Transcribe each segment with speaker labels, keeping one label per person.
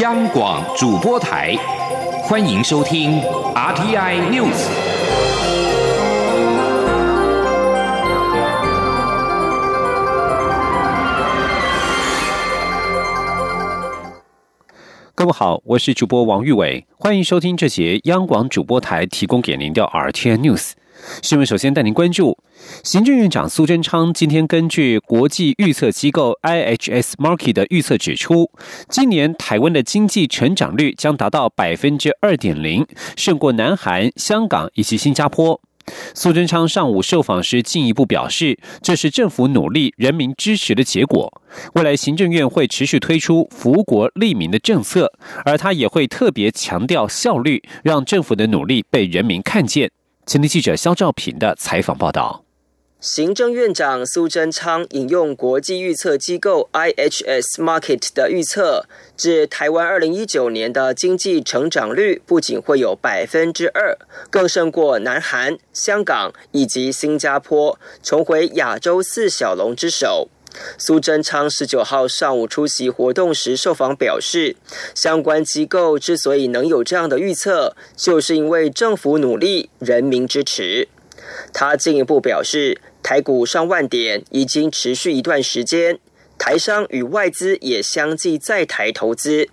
Speaker 1: 央广主播台，欢迎收听 RTI News。
Speaker 2: 各位好，我是主播王玉伟，欢迎收听这节央广主播台提供给您的 RTI News。新闻首先带您关注，行政院长苏贞昌今天根据国际预测机构 IHS Markit 的预测指出，今年台湾的经济成长率将达到百分之二点零，胜过南韩、香港以及新加坡。苏贞昌上午受访时进一步表示，这是政府努力、人民支持的结果。未来行政院会持续推出福国利民的政策，而他也会特别强调效率，让政府的努力被人民看见。前天记者肖兆平的采访报道。
Speaker 3: 行政院长苏贞昌引用国际预测机构 IHS Market 的预测，指台湾二零一九年的经济成长率不仅会有百分之二，更胜过南韩、香港以及新加坡，重回亚洲四小龙之首。苏贞昌十九号上午出席活动时受访表示，相关机构之所以能有这样的预测，就是因为政府努力、人民支持。他进一步表示，台股上万点已经持续一段时间，台商与外资也相继在台投资，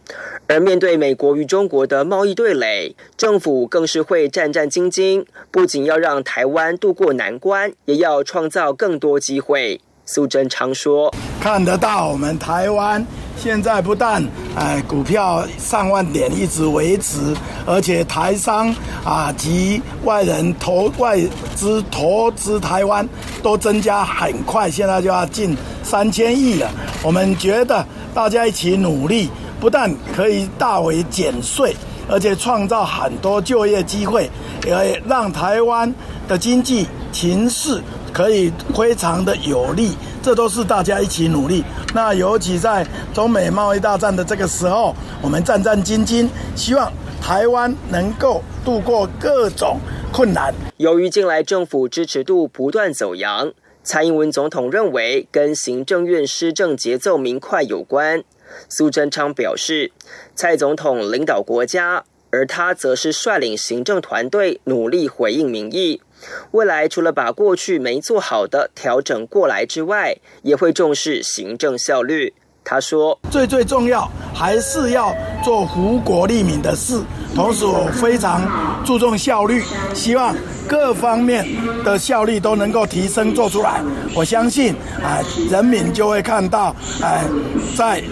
Speaker 3: 而面对美国与中国的贸易对垒，政府更是会战战兢兢，不仅要让台湾渡过难关，也要创造更多机会。苏贞昌说：“看得到我们台湾现在不但哎股票上万点一直维持，而且台商啊及外人投外资投资台湾都增加很快，现在就要近三千亿了。我们觉得大家一起努力，不但可以大为减税，而且创造很多就业机会，也让台湾的经济情势。”可以非常的有利，这都是大家一起努力。那尤其在中美贸易大战的这个时候，我们战战兢兢，希望台湾能够度过各种困难。由于近来政府支持度不断走扬，蔡英文总统认为跟行政院施政节奏明快有关。苏贞昌表示，蔡总统领导国家，而他则是率领行政团队努力回应民意。未来除了把过去没做好的调整过来之外，也会重视行政效率。他说：“最最重要还是要做福国利民的事，同时我非常注重效率，希望各方面的效率都能够提升做出来。我相信，啊，人民就会看到，哎，在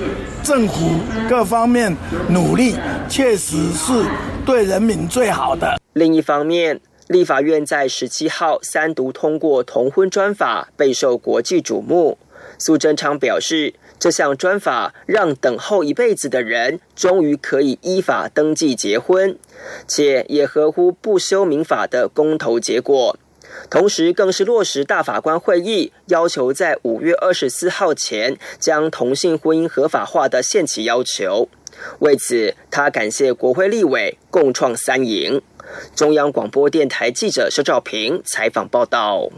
Speaker 3: 政府各方面努力，确实是对人民最好的。另一方面。”立法院在十七号三读通过同婚专法，备受国际瞩目。苏贞昌表示，这项专法让等候一辈子的人终于可以依法登记结婚，且也合乎不修民法的公投结果。同时，更是落实大法官会议要求在五月二十四号前将同性婚姻合法化的限期要求。为此，他感谢国会立委共创三赢。中央广播电台记者肖兆平采访报道。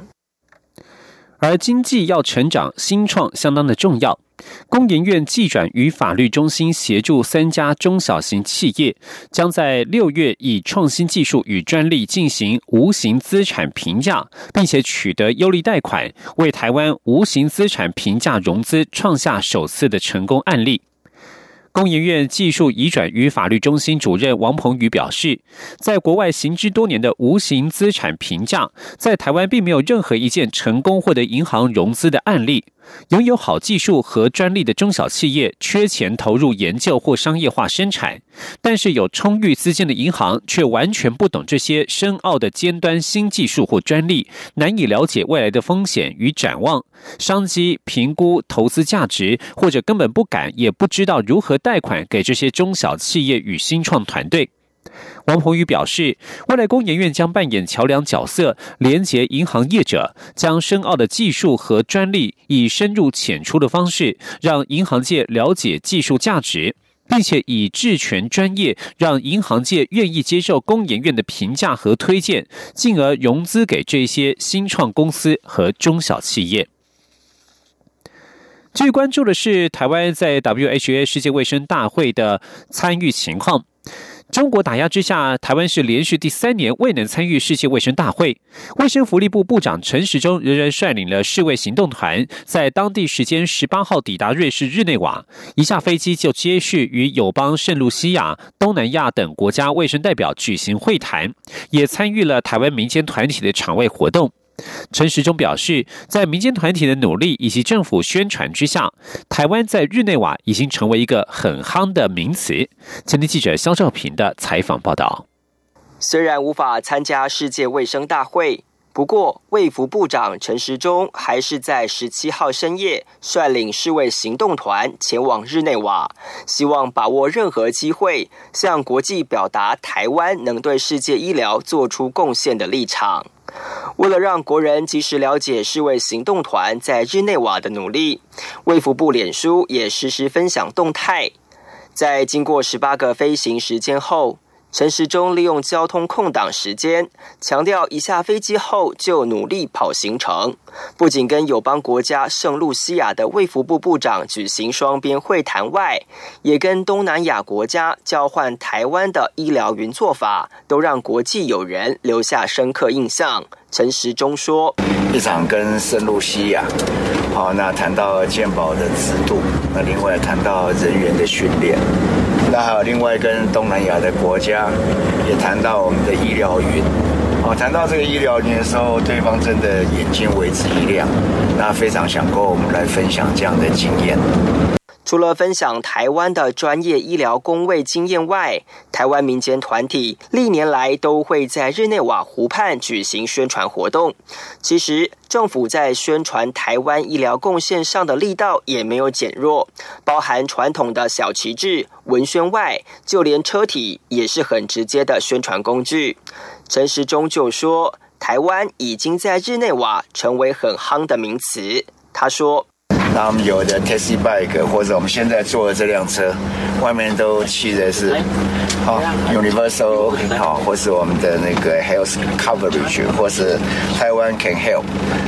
Speaker 2: 而经济要成长，新创相当的重要。工研院技转与法律中心协助三家中小型企业，将在六月以创新技术与专利进行无形资产评价，并且取得优利贷款，为台湾无形资产评价融资创下首次的成功案例。工研院技术移转与法律中心主任王鹏宇表示，在国外行之多年的无形资产评价，在台湾并没有任何一件成功获得银行融资的案例。拥有好技术和专利的中小企业缺钱投入研究或商业化生产，但是有充裕资金的银行却完全不懂这些深奥的尖端新技术或专利，难以了解未来的风险与展望、商机评估、投资价值，或者根本不敢也不知道如何贷款给这些中小企业与新创团队。王鹏宇表示，未来工研院将扮演桥梁角色，连接银行业者，将深奥的技术和专利以深入浅出的方式，让银行界了解技术价值，并且以质权专业，让银行界愿意接受工研院的评价和推荐，进而融资给这些新创公司和中小企业。最关注的是台湾在 WHA 世界卫生大会的参与情况。中国打压之下，台湾是连续第三年未能参与世界卫生大会。卫生福利部部长陈时中仍然率领了世卫行动团，在当地时间十八号抵达瑞士日内瓦，一下飞机就接续与友邦圣露西亚、东南亚等国家卫生代表举行会谈，也参与了台湾民间团体的场外活动。陈时中表示，在民间团体的努力以及政府宣传之下，台湾在日内瓦已经成为一个很夯的名词。前天记者肖兆平的采访报道。
Speaker 3: 虽然无法参加世界卫生大会，不过卫福部长陈时中还是在十七号深夜率领世卫行动团前往日内瓦，希望把握任何机会，向国际表达台湾能对世界医疗做出贡献的立场。为了让国人及时了解世卫行动团在日内瓦的努力，卫福部脸书也实时分享动态。在经过十八个飞行时间后。陈时中利用交通空档时间，强调一下飞机后就努力跑行程，不仅跟友邦国家圣露西亚的卫福部部长举行双边会谈外，也跟东南亚国家交换台湾的医疗云做法，都让国际友人留下深刻印象。陈时中说：“一场跟圣露西亚，好，那谈到健保的制度，那另外谈到人员的训练。”那还有另外跟东南亚的国家也谈到我们的医疗云，哦，谈到这个医疗云的时候，对方真的眼睛为之一亮，那非常想跟我们来分享这样的经验。除了分享台湾的专业医疗工位经验外，台湾民间团体历年来都会在日内瓦湖畔举行宣传活动。其实，政府在宣传台湾医疗贡献上的力道也没有减弱，包含传统的小旗帜、文宣外，就连车体也是很直接的宣传工具。陈时中就说，台湾已经在日内瓦成为很夯的名词。他说。那我们有的 taxi bike，或者我们现在坐的这辆车，外面都漆的是好 universal 好，或是我们的那个 health coverage，或是台湾 can help。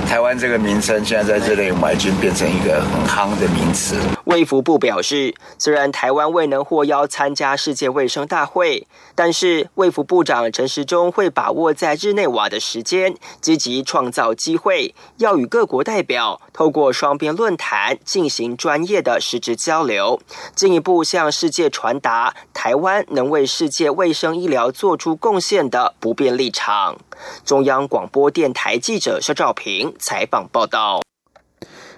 Speaker 3: 台湾这个名称现在在这里我已经变成一个很夯的名词。卫福部表示，虽然台湾未能获邀参加世界卫生大会，但是卫福部长陈时中会把握在日内瓦的时间，积极创造机会，要与各国代表透过双边论坛。进行专业的实质交流，进一步向世界传达台湾能为世界卫生医疗做出贡献的不变立场。中央广播电台记者肖兆平采访报道。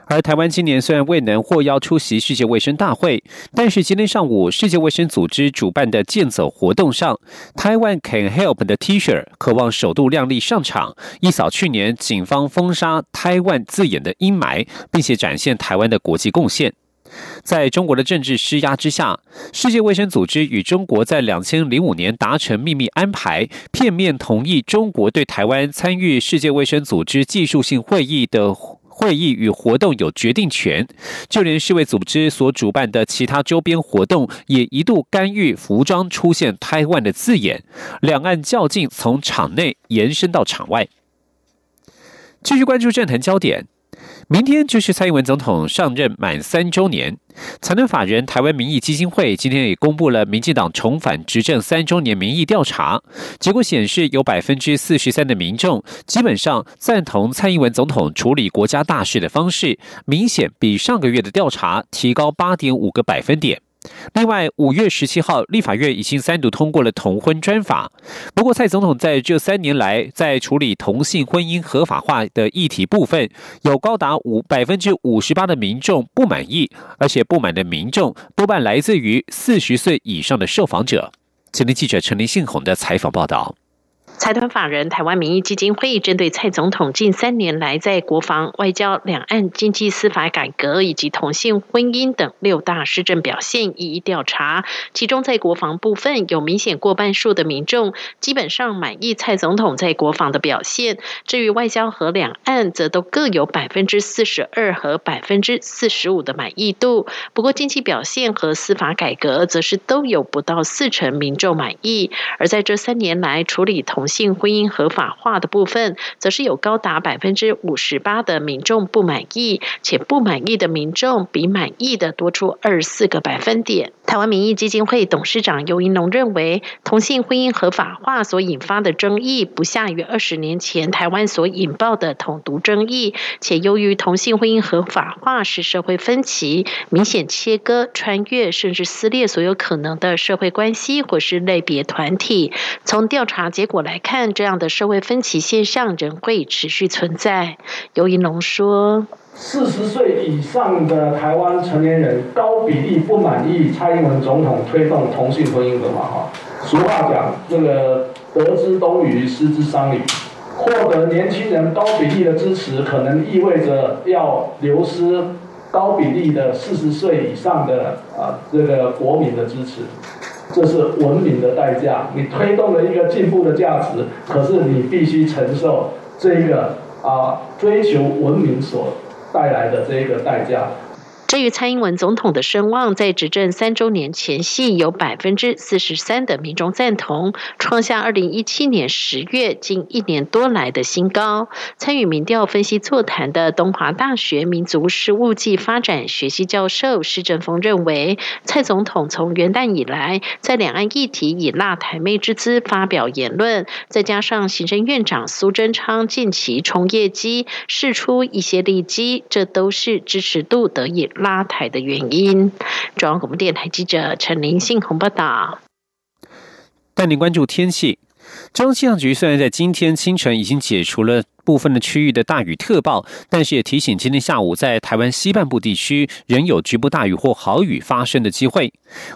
Speaker 2: 而台湾今年虽然未能获邀出席世界卫生大会，但是今天上午世界卫生组织主办的健走活动上，台湾 Can Help 的 T 恤渴望首度亮丽上场，一扫去年警方封杀台湾字眼的阴霾，并且展现台湾的国际贡献。在中国的政治施压之下，世界卫生组织与中国在两千零五年达成秘密安排，片面同意中国对台湾参与世界卫生组织技术性会议的。会议与活动有决定权，就连世卫组织所主办的其他周边活动也一度干预服装出现“台湾”的字眼，两岸较劲从场内延伸到场外。继续关注政坛焦点。明天就是蔡英文总统上任满三周年，财团法人台湾民意基金会今天也公布了民进党重返执政三周年民意调查结果，显示有百分之四十三的民众基本上赞同蔡英文总统处理国家大事的方式，明显比上个月的调查提高八点五个百分点。另外，五月十七号，立法院已经三度通过了同婚专法。不过，蔡总统在这三年来，在处理同性婚姻合法化的议题部分，有高达五百分之五十八的民众不满意，而且不满的民众多半来自于四十岁以上的受访者。前天记者陈林信宏的采访报道。
Speaker 4: 财团法人台湾民意基金会针对蔡总统近三年来在国防、外交、两岸、经济、司法改革以及同性婚姻等六大施政表现一一调查，其中在国防部分有明显过半数的民众基本上满意蔡总统在国防的表现，至于外交和两岸则都各有百分之四十二和百分之四十五的满意度。不过经济表现和司法改革则是都有不到四成民众满意，而在这三年来处理同性婚姻合法化的部分，则是有高达百分之五十八的民众不满意，且不满意的民众比满意的多出二十四个百分点。台湾民意基金会董事长尤银龙认为，同性婚姻合法化所引发的争议，不下于二十年前台湾所引爆的统独争议，且由于同性婚姻合法化是社会分歧，明显切割、穿越甚至撕裂所有可能的社会关系或是类别团体。从调查结果来看，这样的社会分歧现象仍会持续存在。尤银龙说。
Speaker 5: 四十岁以上的台湾成年人高比例不满意蔡英文总统推动同性婚姻合法化。俗话讲，这个得之东隅，失之桑榆。获得年轻人高比例的支持，可能意味着要流失高比例的四十岁以上的啊这个国民的支持。这是文明的代价。你推动了一个进步的价值，可是你必须承受这个啊追求文明所。带来的这一个代价。
Speaker 4: 至于蔡英文总统的声望，在执政三周年前夕，有百分之四十三的民众赞同，创下二零一七年十月近一年多来的新高。参与民调分析座谈的东华大学民族事务暨发展学系教授施正峰认为，蔡总统从元旦以来，在两岸议题以辣台妹之姿发表言论，再加上行政院长苏贞昌近期冲业绩，释出一些利基，这都是支持度得以。拉台的原因。中央广播电台记者陈林信宏报道。
Speaker 2: 带您关注天气。中央气象局虽然在今天清晨已经解除了部分的区域的大雨特报，但是也提醒今天下午在台湾西半部地区仍有局部大雨或豪雨发生的机会。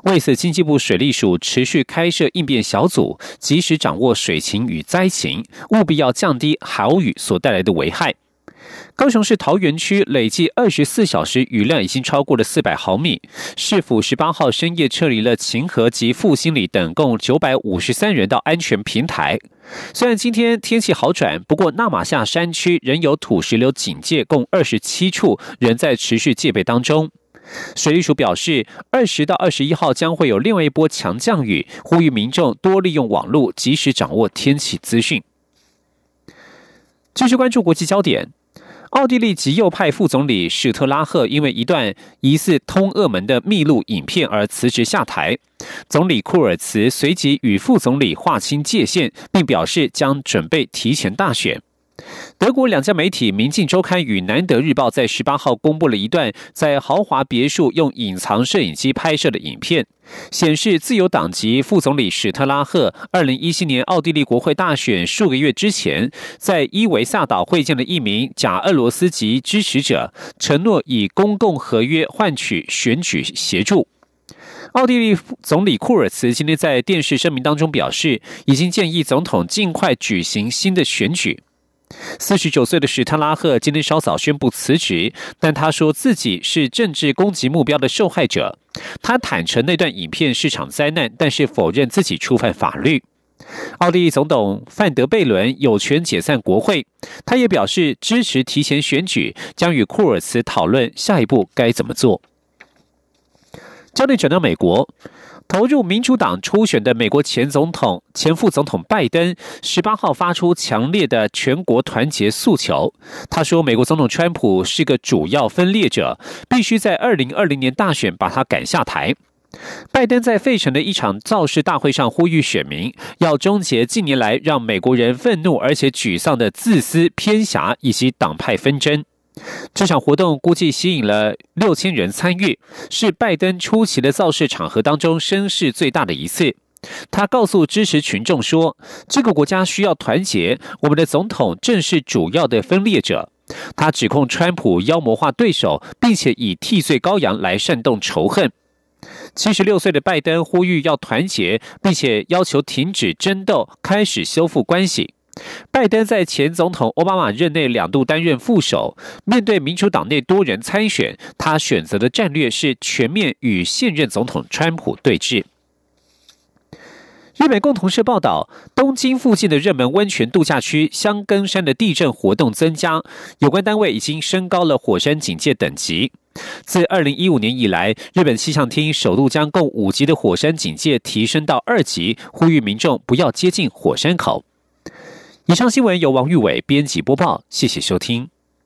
Speaker 2: 为此，经济部水利署持续开设应变小组，及时掌握水情与灾情，务必要降低豪雨所带来的危害。高雄市桃园区累计二十四小时雨量已经超过了四百毫米。市府十八号深夜撤离了秦河及复兴里等共九百五十三人到安全平台。虽然今天天气好转，不过纳马夏山区仍有土石流警戒，共二十七处仍在持续戒备当中。水利署表示，二十到二十一号将会有另外一波强降雨，呼吁民众多利用网络，及时掌握天气资讯。继续关注国际焦点。奥地利极右派副总理史特拉赫因为一段疑似通俄门的秘录影片而辞职下台，总理库尔茨随即与副总理划清界限，并表示将准备提前大选。德国两家媒体《明镜周刊》与《南德日报》在十八号公布了一段在豪华别墅用隐藏摄影机拍摄的影片，显示自由党籍副总理史特拉赫二零一七年奥地利国会大选数个月之前，在伊维萨岛会见了一名假俄罗斯籍支持者，承诺以公共合约换取选举协助。奥地利总理库尔茨今天在电视声明当中表示，已经建议总统尽快举行新的选举。四十九岁的史特拉赫今天稍早宣布辞职，但他说自己是政治攻击目标的受害者。他坦诚那段影片是场灾难，但是否认自己触犯法律。奥地利总统范德贝伦有权解散国会，他也表示支持提前选举，将与库尔茨讨论下一步该怎么做。焦点转到美国。投入民主党初选的美国前总统、前副总统拜登，十八号发出强烈的全国团结诉求。他说，美国总统川普是个主要分裂者，必须在二零二零年大选把他赶下台。拜登在费城的一场造势大会上呼吁选民，要终结近年来让美国人愤怒而且沮丧的自私偏狭以及党派纷争。这场活动估计吸引了六千人参与，是拜登出席的造势场合当中声势最大的一次。他告诉支持群众说：“这个国家需要团结，我们的总统正是主要的分裂者。”他指控川普妖魔化对手，并且以替罪羔羊来煽动仇恨。七十六岁的拜登呼吁要团结，并且要求停止争斗，开始修复关系。拜登在前总统奥巴马任内两度担任副手，面对民主党内多人参选，他选择的战略是全面与现任总统川普对峙。日本共同社报道，东京附近的热门温泉度假区香根山的地震活动增加，有关单位已经升高了火山警戒等级。自二零一五年以来，日本气象厅首度将共五级的火山警戒提升到二级，呼吁民众不要接近火山口。以上新闻由王玉伟编辑播报，谢谢收听。